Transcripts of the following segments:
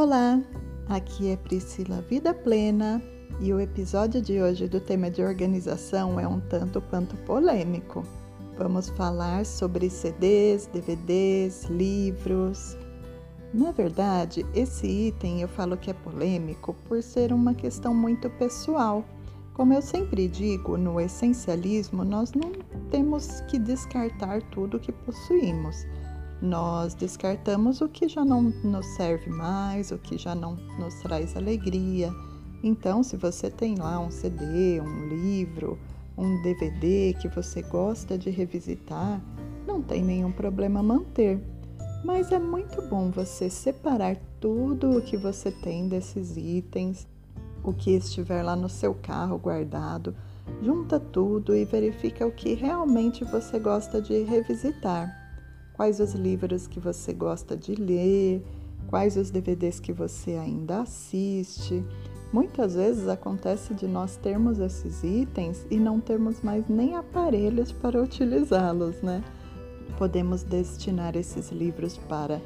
Olá, aqui é Priscila Vida Plena e o episódio de hoje do tema de organização é um tanto quanto polêmico. Vamos falar sobre CDs, DVDs, livros. Na verdade, esse item eu falo que é polêmico por ser uma questão muito pessoal. Como eu sempre digo, no essencialismo, nós não temos que descartar tudo que possuímos nós descartamos o que já não nos serve mais, o que já não nos traz alegria. Então, se você tem lá um CD, um livro, um DVD que você gosta de revisitar, não tem nenhum problema manter. Mas é muito bom você separar tudo o que você tem desses itens, o que estiver lá no seu carro guardado, junta tudo e verifica o que realmente você gosta de revisitar quais os livros que você gosta de ler, quais os DVDs que você ainda assiste. Muitas vezes acontece de nós termos esses itens e não termos mais nem aparelhos para utilizá-los, né? Podemos destinar esses livros para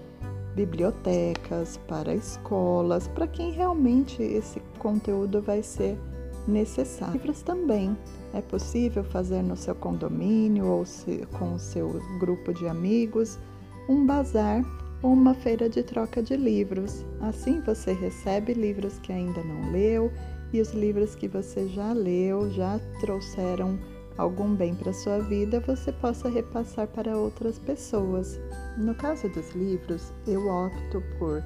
bibliotecas, para escolas, para quem realmente esse conteúdo vai ser necessário. Livros também é possível fazer no seu condomínio ou se, com o seu grupo de amigos um bazar ou uma feira de troca de livros. Assim você recebe livros que ainda não leu e os livros que você já leu, já trouxeram algum bem para sua vida, você possa repassar para outras pessoas. No caso dos livros, eu opto por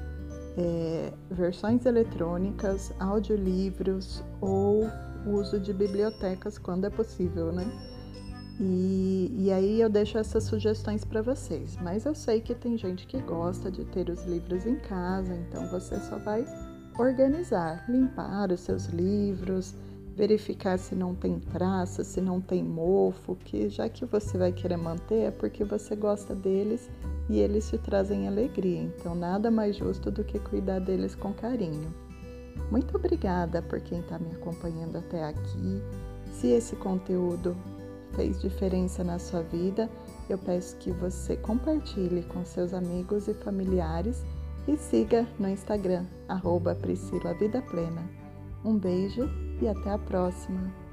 é, versões eletrônicas, audiolivros ou uso de bibliotecas quando é possível, né? E, e aí eu deixo essas sugestões para vocês. Mas eu sei que tem gente que gosta de ter os livros em casa, então você só vai organizar, limpar os seus livros, verificar se não tem traça, se não tem mofo, que já que você vai querer manter é porque você gosta deles e eles te trazem alegria. Então nada mais justo do que cuidar deles com carinho. Muito obrigada por quem está me acompanhando até aqui. Se esse conteúdo fez diferença na sua vida, eu peço que você compartilhe com seus amigos e familiares e siga no Instagram, arroba Priscila Vida Plena. Um beijo e até a próxima!